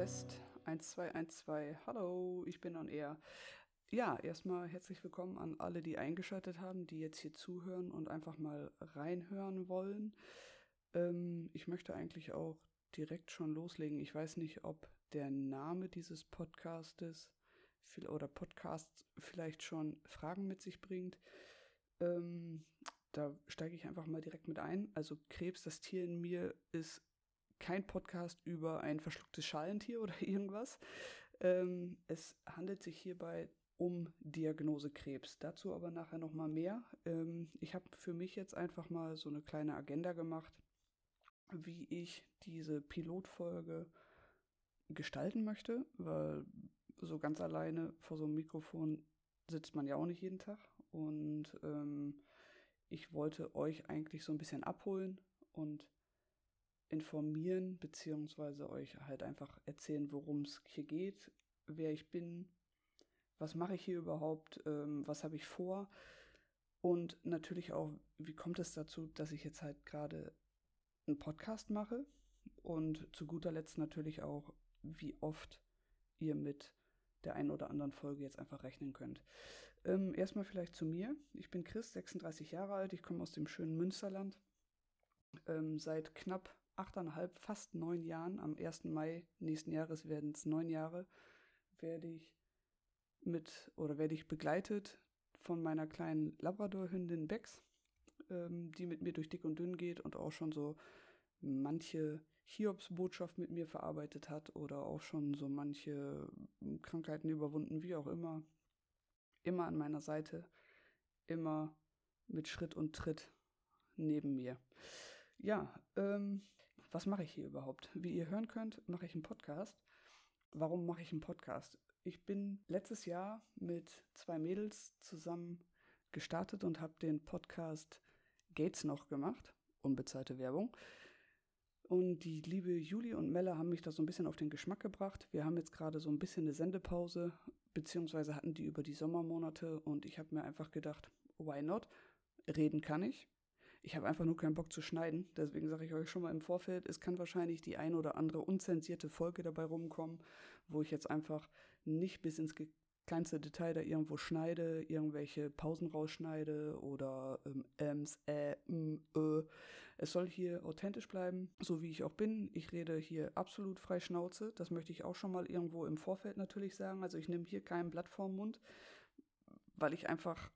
Test 1212. Hallo, ich bin on air. Ja, erstmal herzlich willkommen an alle, die eingeschaltet haben, die jetzt hier zuhören und einfach mal reinhören wollen. Ähm, ich möchte eigentlich auch direkt schon loslegen. Ich weiß nicht, ob der Name dieses Podcastes oder Podcasts vielleicht schon Fragen mit sich bringt. Ähm, da steige ich einfach mal direkt mit ein. Also Krebs, das Tier in mir, ist kein Podcast über ein verschlucktes Schalentier oder irgendwas. Ähm, es handelt sich hierbei um Diagnose Krebs. Dazu aber nachher noch mal mehr. Ähm, ich habe für mich jetzt einfach mal so eine kleine Agenda gemacht, wie ich diese Pilotfolge gestalten möchte, weil so ganz alleine vor so einem Mikrofon sitzt man ja auch nicht jeden Tag. Und ähm, ich wollte euch eigentlich so ein bisschen abholen und informieren, beziehungsweise euch halt einfach erzählen, worum es hier geht, wer ich bin, was mache ich hier überhaupt, ähm, was habe ich vor und natürlich auch, wie kommt es dazu, dass ich jetzt halt gerade einen Podcast mache und zu guter Letzt natürlich auch, wie oft ihr mit der einen oder anderen Folge jetzt einfach rechnen könnt. Ähm, erstmal vielleicht zu mir. Ich bin Chris, 36 Jahre alt. Ich komme aus dem schönen Münsterland. Ähm, seit knapp achteinhalb, fast neun Jahren, am 1. Mai nächsten Jahres werden es neun Jahre, werde ich mit oder werde ich begleitet von meiner kleinen Labrador-Hündin Bex, ähm, die mit mir durch dick und dünn geht und auch schon so manche Hiobs-Botschaft mit mir verarbeitet hat oder auch schon so manche Krankheiten überwunden, wie auch immer. Immer an meiner Seite, immer mit Schritt und Tritt neben mir. Ja, ähm, was mache ich hier überhaupt? Wie ihr hören könnt, mache ich einen Podcast. Warum mache ich einen Podcast? Ich bin letztes Jahr mit zwei Mädels zusammen gestartet und habe den Podcast Gates noch gemacht. Unbezahlte Werbung. Und die liebe Julie und Melle haben mich da so ein bisschen auf den Geschmack gebracht. Wir haben jetzt gerade so ein bisschen eine Sendepause, beziehungsweise hatten die über die Sommermonate und ich habe mir einfach gedacht, why not? Reden kann ich. Ich habe einfach nur keinen Bock zu schneiden. Deswegen sage ich euch schon mal im Vorfeld, es kann wahrscheinlich die ein oder andere unzensierte Folge dabei rumkommen, wo ich jetzt einfach nicht bis ins kleinste Detail da irgendwo schneide, irgendwelche Pausen rausschneide oder ähm, Ms, Ä, M, Ö. Es soll hier authentisch bleiben, so wie ich auch bin. Ich rede hier absolut frei Schnauze. Das möchte ich auch schon mal irgendwo im Vorfeld natürlich sagen. Also ich nehme hier kein Blatt vorm Mund, weil ich einfach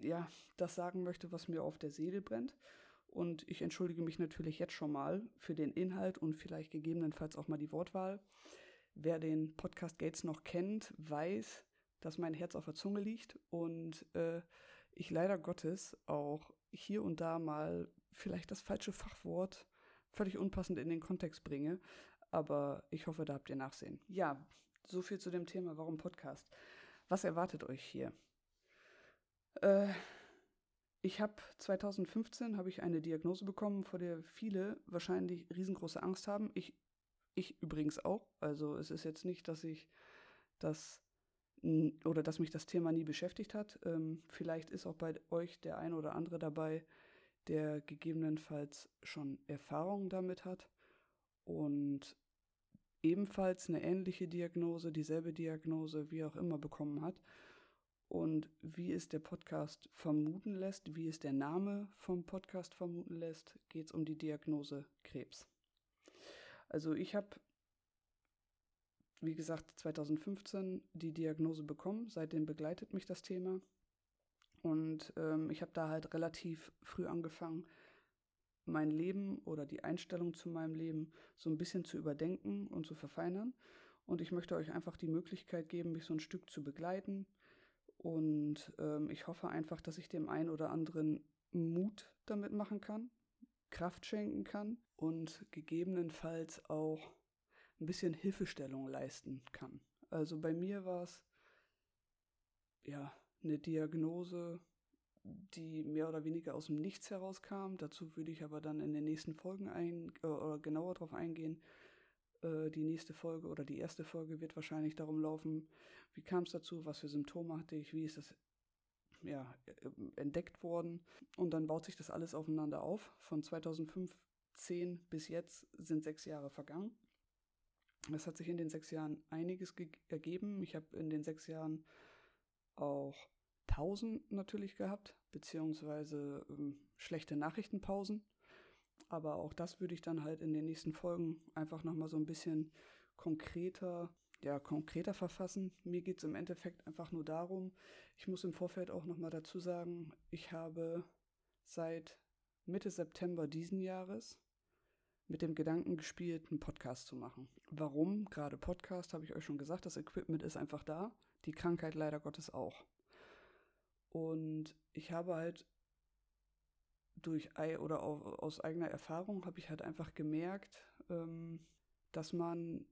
ja, das sagen möchte, was mir auf der Seele brennt. Und ich entschuldige mich natürlich jetzt schon mal für den Inhalt und vielleicht gegebenenfalls auch mal die Wortwahl. Wer den Podcast Gates noch kennt, weiß, dass mein Herz auf der Zunge liegt und äh, ich leider Gottes auch hier und da mal vielleicht das falsche Fachwort völlig unpassend in den Kontext bringe. Aber ich hoffe, da habt ihr Nachsehen. Ja, so viel zu dem Thema, warum Podcast. Was erwartet euch hier? Äh, ich habe 2015 habe ich eine Diagnose bekommen, vor der viele wahrscheinlich riesengroße Angst haben. Ich ich übrigens auch. Also es ist jetzt nicht, dass ich das oder dass mich das Thema nie beschäftigt hat. Ähm, vielleicht ist auch bei euch der ein oder andere dabei, der gegebenenfalls schon Erfahrungen damit hat und ebenfalls eine ähnliche Diagnose, dieselbe Diagnose, wie auch immer bekommen hat. Und wie es der Podcast vermuten lässt, wie es der Name vom Podcast vermuten lässt, geht es um die Diagnose Krebs. Also ich habe, wie gesagt, 2015 die Diagnose bekommen. Seitdem begleitet mich das Thema. Und ähm, ich habe da halt relativ früh angefangen, mein Leben oder die Einstellung zu meinem Leben so ein bisschen zu überdenken und zu verfeinern. Und ich möchte euch einfach die Möglichkeit geben, mich so ein Stück zu begleiten. Und ähm, ich hoffe einfach, dass ich dem einen oder anderen Mut damit machen kann, Kraft schenken kann und gegebenenfalls auch ein bisschen Hilfestellung leisten kann. Also bei mir war es ja eine Diagnose, die mehr oder weniger aus dem Nichts herauskam. Dazu würde ich aber dann in den nächsten Folgen ein, äh, genauer darauf eingehen. Äh, die nächste Folge oder die erste Folge wird wahrscheinlich darum laufen, wie kam es dazu, was für Symptome hatte ich, wie ist das ja, äh, entdeckt worden. Und dann baut sich das alles aufeinander auf. Von 2015 bis jetzt sind sechs Jahre vergangen. Es hat sich in den sechs Jahren einiges ergeben. Ich habe in den sechs Jahren auch Pausen natürlich gehabt, beziehungsweise ähm, schlechte Nachrichtenpausen. Aber auch das würde ich dann halt in den nächsten Folgen einfach nochmal so ein bisschen konkreter, ja, konkreter verfassen. Mir geht es im Endeffekt einfach nur darum, ich muss im Vorfeld auch nochmal dazu sagen, ich habe seit Mitte September diesen Jahres mit dem Gedanken gespielt, einen Podcast zu machen. Warum? Gerade Podcast, habe ich euch schon gesagt, das Equipment ist einfach da, die Krankheit leider Gottes auch. Und ich habe halt durch oder aus eigener Erfahrung habe ich halt einfach gemerkt, ähm, dass man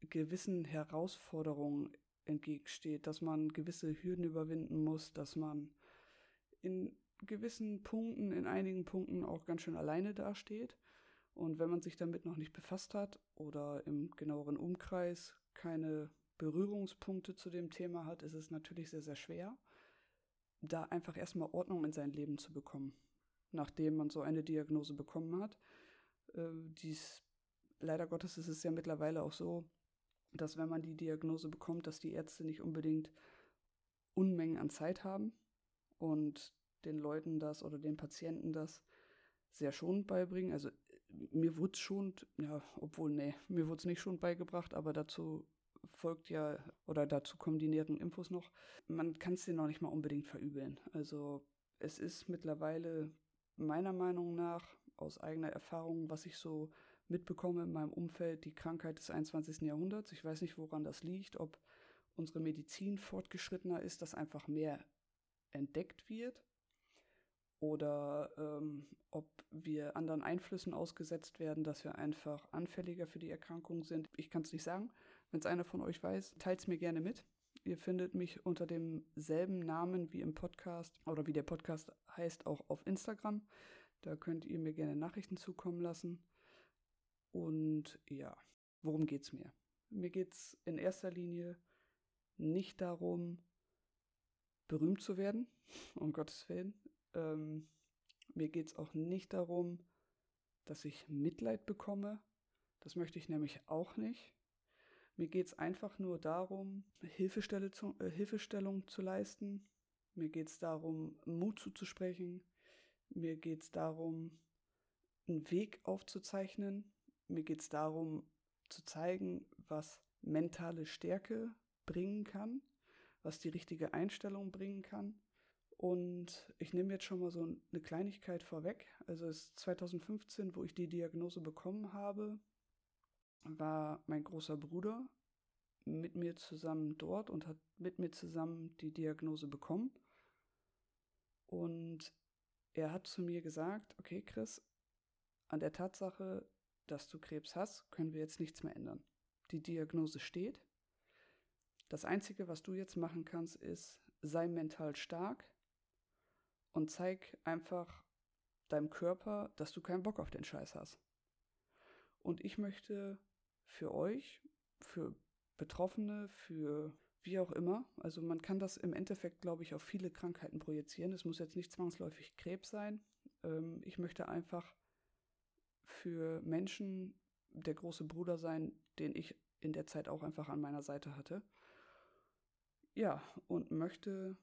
gewissen Herausforderungen entgegensteht, dass man gewisse Hürden überwinden muss, dass man in gewissen Punkten, in einigen Punkten auch ganz schön alleine dasteht. Und wenn man sich damit noch nicht befasst hat oder im genaueren Umkreis keine Berührungspunkte zu dem Thema hat, ist es natürlich sehr, sehr schwer, da einfach erstmal Ordnung in sein Leben zu bekommen, nachdem man so eine Diagnose bekommen hat. Äh, dies, leider Gottes ist es ja mittlerweile auch so, dass wenn man die Diagnose bekommt, dass die Ärzte nicht unbedingt Unmengen an Zeit haben und den Leuten das oder den Patienten das sehr schonend beibringen. Also mir wurde es schon, ja, obwohl, nee, mir wurde es nicht schon beigebracht, aber dazu folgt ja, oder dazu kommen die näheren Infos noch. Man kann es dir noch nicht mal unbedingt verübeln. Also es ist mittlerweile meiner Meinung nach aus eigener Erfahrung, was ich so mitbekomme in meinem Umfeld, die Krankheit des 21. Jahrhunderts. Ich weiß nicht, woran das liegt, ob unsere Medizin fortgeschrittener ist, dass einfach mehr entdeckt wird oder ähm, ob wir anderen Einflüssen ausgesetzt werden, dass wir einfach anfälliger für die Erkrankung sind. Ich kann es nicht sagen. Wenn es einer von euch weiß, teilt es mir gerne mit. Ihr findet mich unter demselben Namen wie im Podcast oder wie der Podcast heißt, auch auf Instagram. Da könnt ihr mir gerne Nachrichten zukommen lassen. Und ja, worum geht es mir? Mir geht es in erster Linie nicht darum, berühmt zu werden, um Gottes Willen. Ähm, mir geht es auch nicht darum, dass ich Mitleid bekomme. Das möchte ich nämlich auch nicht. Mir geht es einfach nur darum, Hilfestelle zu, äh, Hilfestellung zu leisten. Mir geht es darum, Mut zuzusprechen. Mir geht es darum, einen Weg aufzuzeichnen. Mir geht es darum, zu zeigen, was mentale Stärke bringen kann, was die richtige Einstellung bringen kann. Und ich nehme jetzt schon mal so eine Kleinigkeit vorweg. Also es ist 2015, wo ich die Diagnose bekommen habe, war mein großer Bruder mit mir zusammen dort und hat mit mir zusammen die Diagnose bekommen. Und er hat zu mir gesagt, okay Chris, an der Tatsache, dass du Krebs hast, können wir jetzt nichts mehr ändern. Die Diagnose steht. Das Einzige, was du jetzt machen kannst, ist, sei mental stark, und zeig einfach deinem Körper, dass du keinen Bock auf den Scheiß hast. Und ich möchte für euch, für Betroffene, für wie auch immer, also man kann das im Endeffekt, glaube ich, auf viele Krankheiten projizieren. Es muss jetzt nicht zwangsläufig Krebs sein. Ähm, ich möchte einfach für Menschen der große Bruder sein, den ich in der Zeit auch einfach an meiner Seite hatte. Ja, und möchte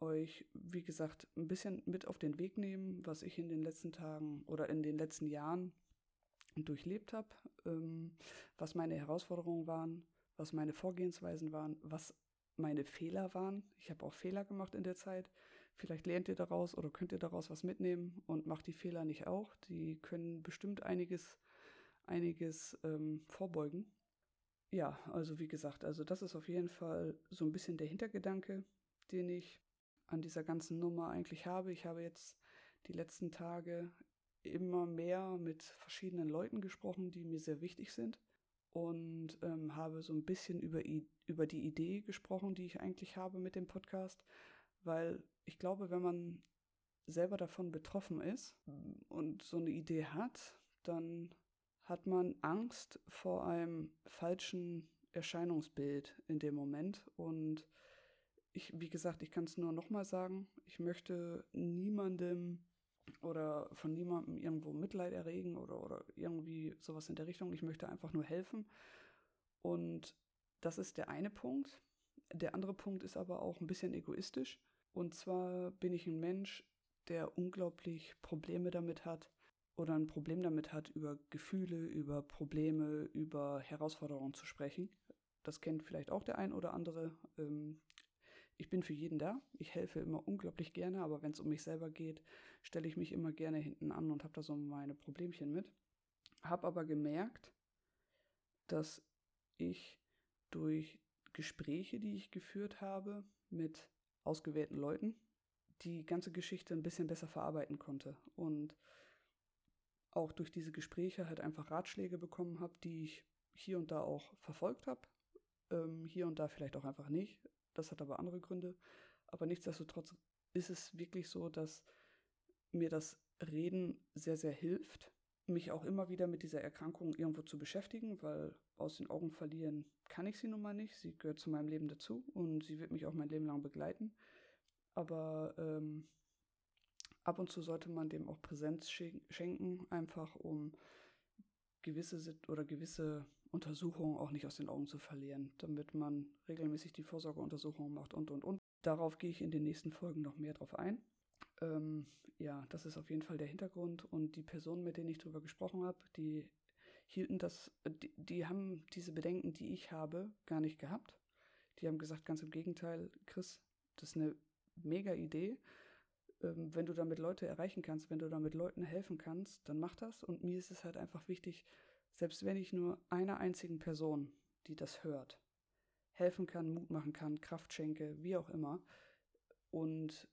euch, wie gesagt, ein bisschen mit auf den Weg nehmen, was ich in den letzten Tagen oder in den letzten Jahren durchlebt habe, ähm, was meine Herausforderungen waren, was meine Vorgehensweisen waren, was meine Fehler waren. Ich habe auch Fehler gemacht in der Zeit. Vielleicht lernt ihr daraus oder könnt ihr daraus was mitnehmen und macht die Fehler nicht auch. Die können bestimmt einiges, einiges ähm, vorbeugen. Ja, also wie gesagt, also das ist auf jeden Fall so ein bisschen der Hintergedanke, den ich an dieser ganzen Nummer eigentlich habe. Ich habe jetzt die letzten Tage immer mehr mit verschiedenen Leuten gesprochen, die mir sehr wichtig sind. Und ähm, habe so ein bisschen über, über die Idee gesprochen, die ich eigentlich habe mit dem Podcast, weil ich glaube, wenn man selber davon betroffen ist und so eine Idee hat, dann hat man Angst vor einem falschen Erscheinungsbild in dem Moment. Und ich, wie gesagt, ich kann es nur nochmal sagen, ich möchte niemandem oder von niemandem irgendwo Mitleid erregen oder, oder irgendwie sowas in der Richtung. Ich möchte einfach nur helfen. Und das ist der eine Punkt. Der andere Punkt ist aber auch ein bisschen egoistisch. Und zwar bin ich ein Mensch, der unglaublich Probleme damit hat oder ein Problem damit hat, über Gefühle, über Probleme, über Herausforderungen zu sprechen. Das kennt vielleicht auch der ein oder andere. Ähm, ich bin für jeden da. Ich helfe immer unglaublich gerne, aber wenn es um mich selber geht, stelle ich mich immer gerne hinten an und habe da so meine Problemchen mit. Habe aber gemerkt, dass ich durch Gespräche, die ich geführt habe mit ausgewählten Leuten, die ganze Geschichte ein bisschen besser verarbeiten konnte und auch durch diese Gespräche halt einfach Ratschläge bekommen habe, die ich hier und da auch verfolgt habe, ähm, hier und da vielleicht auch einfach nicht. Das hat aber andere Gründe. Aber nichtsdestotrotz ist es wirklich so, dass mir das Reden sehr, sehr hilft, mich auch immer wieder mit dieser Erkrankung irgendwo zu beschäftigen, weil aus den Augen verlieren kann ich sie nun mal nicht. Sie gehört zu meinem Leben dazu und sie wird mich auch mein Leben lang begleiten. Aber ähm, ab und zu sollte man dem auch Präsenz schenken, einfach um gewisse oder gewisse Untersuchungen auch nicht aus den Augen zu verlieren, damit man regelmäßig die Vorsorgeuntersuchungen macht und und und. Darauf gehe ich in den nächsten Folgen noch mehr drauf ein. Ähm, ja, das ist auf jeden Fall der Hintergrund und die Personen, mit denen ich darüber gesprochen habe, die hielten das, die, die haben diese Bedenken, die ich habe, gar nicht gehabt. Die haben gesagt, ganz im Gegenteil, Chris, das ist eine mega Idee. Ähm, wenn du damit Leute erreichen kannst, wenn du damit Leuten helfen kannst, dann mach das. Und mir ist es halt einfach wichtig, selbst wenn ich nur einer einzigen Person, die das hört, helfen kann, Mut machen kann, Kraft schenke, wie auch immer, und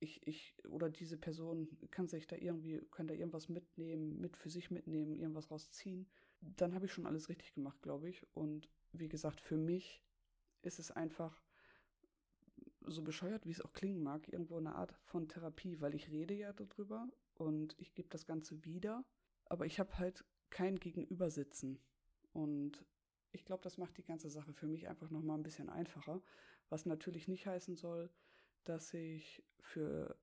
ich, ich, oder diese Person kann sich da irgendwie, kann da irgendwas mitnehmen, mit für sich mitnehmen, irgendwas rausziehen, dann habe ich schon alles richtig gemacht, glaube ich. Und wie gesagt, für mich ist es einfach so bescheuert, wie es auch klingen mag, irgendwo eine Art von Therapie, weil ich rede ja darüber und ich gebe das Ganze wieder, aber ich habe halt kein Gegenübersitzen. Und ich glaube, das macht die ganze Sache für mich einfach nochmal ein bisschen einfacher, was natürlich nicht heißen soll, dass ich für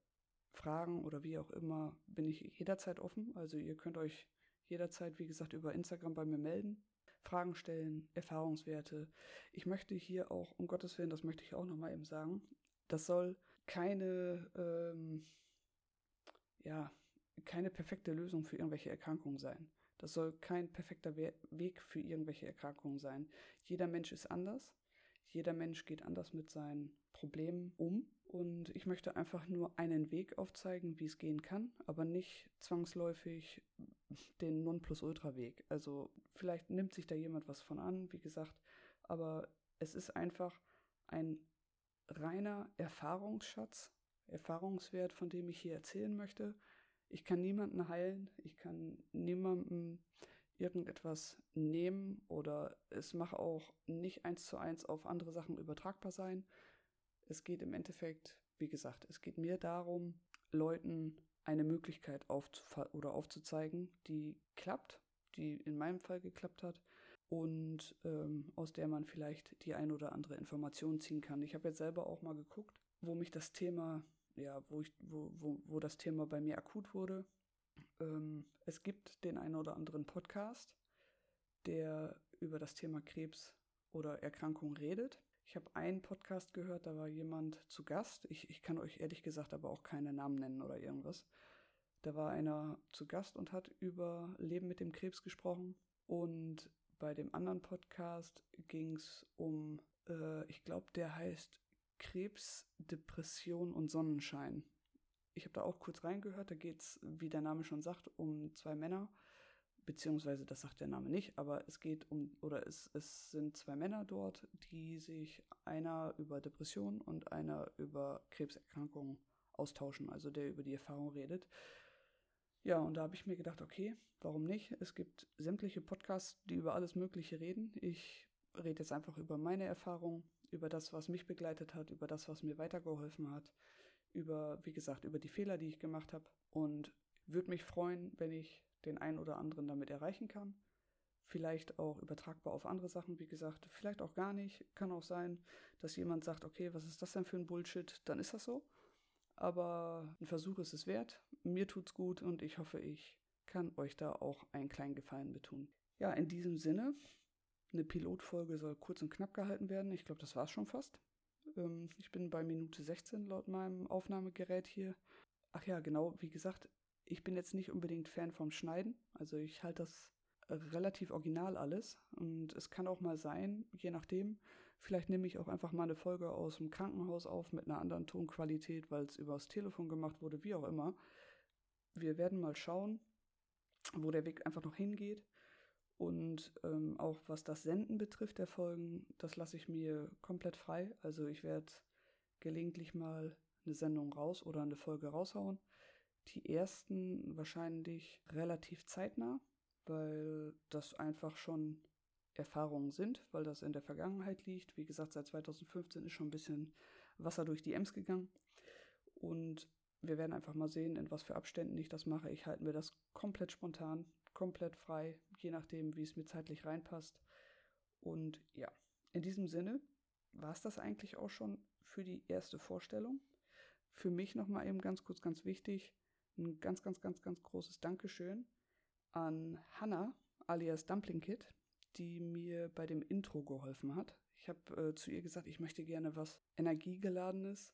Fragen oder wie auch immer bin ich jederzeit offen. Also ihr könnt euch jederzeit, wie gesagt, über Instagram bei mir melden. Fragen stellen, Erfahrungswerte. Ich möchte hier auch, um Gottes Willen, das möchte ich auch nochmal eben sagen, das soll keine, ähm, ja, keine perfekte Lösung für irgendwelche Erkrankungen sein. Das soll kein perfekter We Weg für irgendwelche Erkrankungen sein. Jeder Mensch ist anders. Jeder Mensch geht anders mit seinen Problemen um. Und ich möchte einfach nur einen Weg aufzeigen, wie es gehen kann, aber nicht zwangsläufig den Nonplusultra-Weg. Also vielleicht nimmt sich da jemand was von an, wie gesagt, aber es ist einfach ein reiner Erfahrungsschatz, Erfahrungswert, von dem ich hier erzählen möchte. Ich kann niemanden heilen, ich kann niemandem irgendetwas nehmen oder es macht auch nicht eins zu eins auf andere Sachen übertragbar sein. Es geht im Endeffekt, wie gesagt, es geht mir darum, Leuten eine Möglichkeit oder aufzuzeigen, die klappt, die in meinem Fall geklappt hat und ähm, aus der man vielleicht die ein oder andere Information ziehen kann. Ich habe jetzt selber auch mal geguckt, wo mich das Thema, ja, wo ich, wo, wo, wo das Thema bei mir akut wurde. Ähm, es gibt den einen oder anderen Podcast, der über das Thema Krebs oder Erkrankung redet. Ich habe einen Podcast gehört, da war jemand zu Gast. Ich, ich kann euch ehrlich gesagt aber auch keine Namen nennen oder irgendwas. Da war einer zu Gast und hat über Leben mit dem Krebs gesprochen. Und bei dem anderen Podcast ging es um, äh, ich glaube, der heißt Krebs, Depression und Sonnenschein. Ich habe da auch kurz reingehört. Da geht es, wie der Name schon sagt, um zwei Männer beziehungsweise das sagt der Name nicht, aber es geht um, oder es, es sind zwei Männer dort, die sich einer über Depression und einer über Krebserkrankungen austauschen, also der über die Erfahrung redet. Ja, und da habe ich mir gedacht, okay, warum nicht? Es gibt sämtliche Podcasts, die über alles Mögliche reden. Ich rede jetzt einfach über meine Erfahrung, über das, was mich begleitet hat, über das, was mir weitergeholfen hat, über, wie gesagt, über die Fehler, die ich gemacht habe und würde mich freuen, wenn ich den einen oder anderen damit erreichen kann. Vielleicht auch übertragbar auf andere Sachen, wie gesagt, vielleicht auch gar nicht. Kann auch sein, dass jemand sagt, okay, was ist das denn für ein Bullshit? Dann ist das so. Aber ein Versuch ist es wert. Mir tut's gut und ich hoffe, ich kann euch da auch einen kleinen Gefallen betun. Ja, in diesem Sinne Eine Pilotfolge soll kurz und knapp gehalten werden. Ich glaube, das war es schon fast. Ähm, ich bin bei Minute 16 laut meinem Aufnahmegerät hier. Ach ja, genau, wie gesagt, ich bin jetzt nicht unbedingt Fan vom Schneiden. Also ich halte das relativ original alles. Und es kann auch mal sein, je nachdem, vielleicht nehme ich auch einfach mal eine Folge aus dem Krankenhaus auf mit einer anderen Tonqualität, weil es übers Telefon gemacht wurde, wie auch immer. Wir werden mal schauen, wo der Weg einfach noch hingeht. Und ähm, auch was das Senden betrifft der Folgen, das lasse ich mir komplett frei. Also ich werde gelegentlich mal eine Sendung raus oder eine Folge raushauen. Die ersten wahrscheinlich relativ zeitnah, weil das einfach schon Erfahrungen sind, weil das in der Vergangenheit liegt. Wie gesagt, seit 2015 ist schon ein bisschen Wasser durch die Ems gegangen. Und wir werden einfach mal sehen, in was für Abständen ich das mache. Ich halte mir das komplett spontan, komplett frei, je nachdem, wie es mir zeitlich reinpasst. Und ja, in diesem Sinne war es das eigentlich auch schon für die erste Vorstellung. Für mich nochmal eben ganz kurz, ganz wichtig, ein ganz, ganz, ganz, ganz großes Dankeschön an Hannah alias Dumpling Kid, die mir bei dem Intro geholfen hat. Ich habe äh, zu ihr gesagt, ich möchte gerne was Energiegeladenes,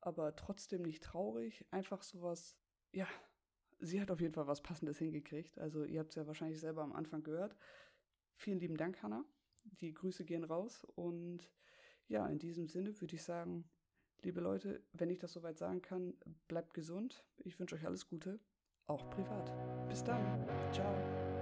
aber trotzdem nicht traurig. Einfach sowas, ja, sie hat auf jeden Fall was Passendes hingekriegt. Also ihr habt es ja wahrscheinlich selber am Anfang gehört. Vielen lieben Dank, Hannah. Die Grüße gehen raus. Und ja, in diesem Sinne würde ich sagen, liebe Leute, wenn ich das soweit sagen kann, bleibt gesund. Ich wünsche euch alles Gute, auch privat. Bis dann. Ciao.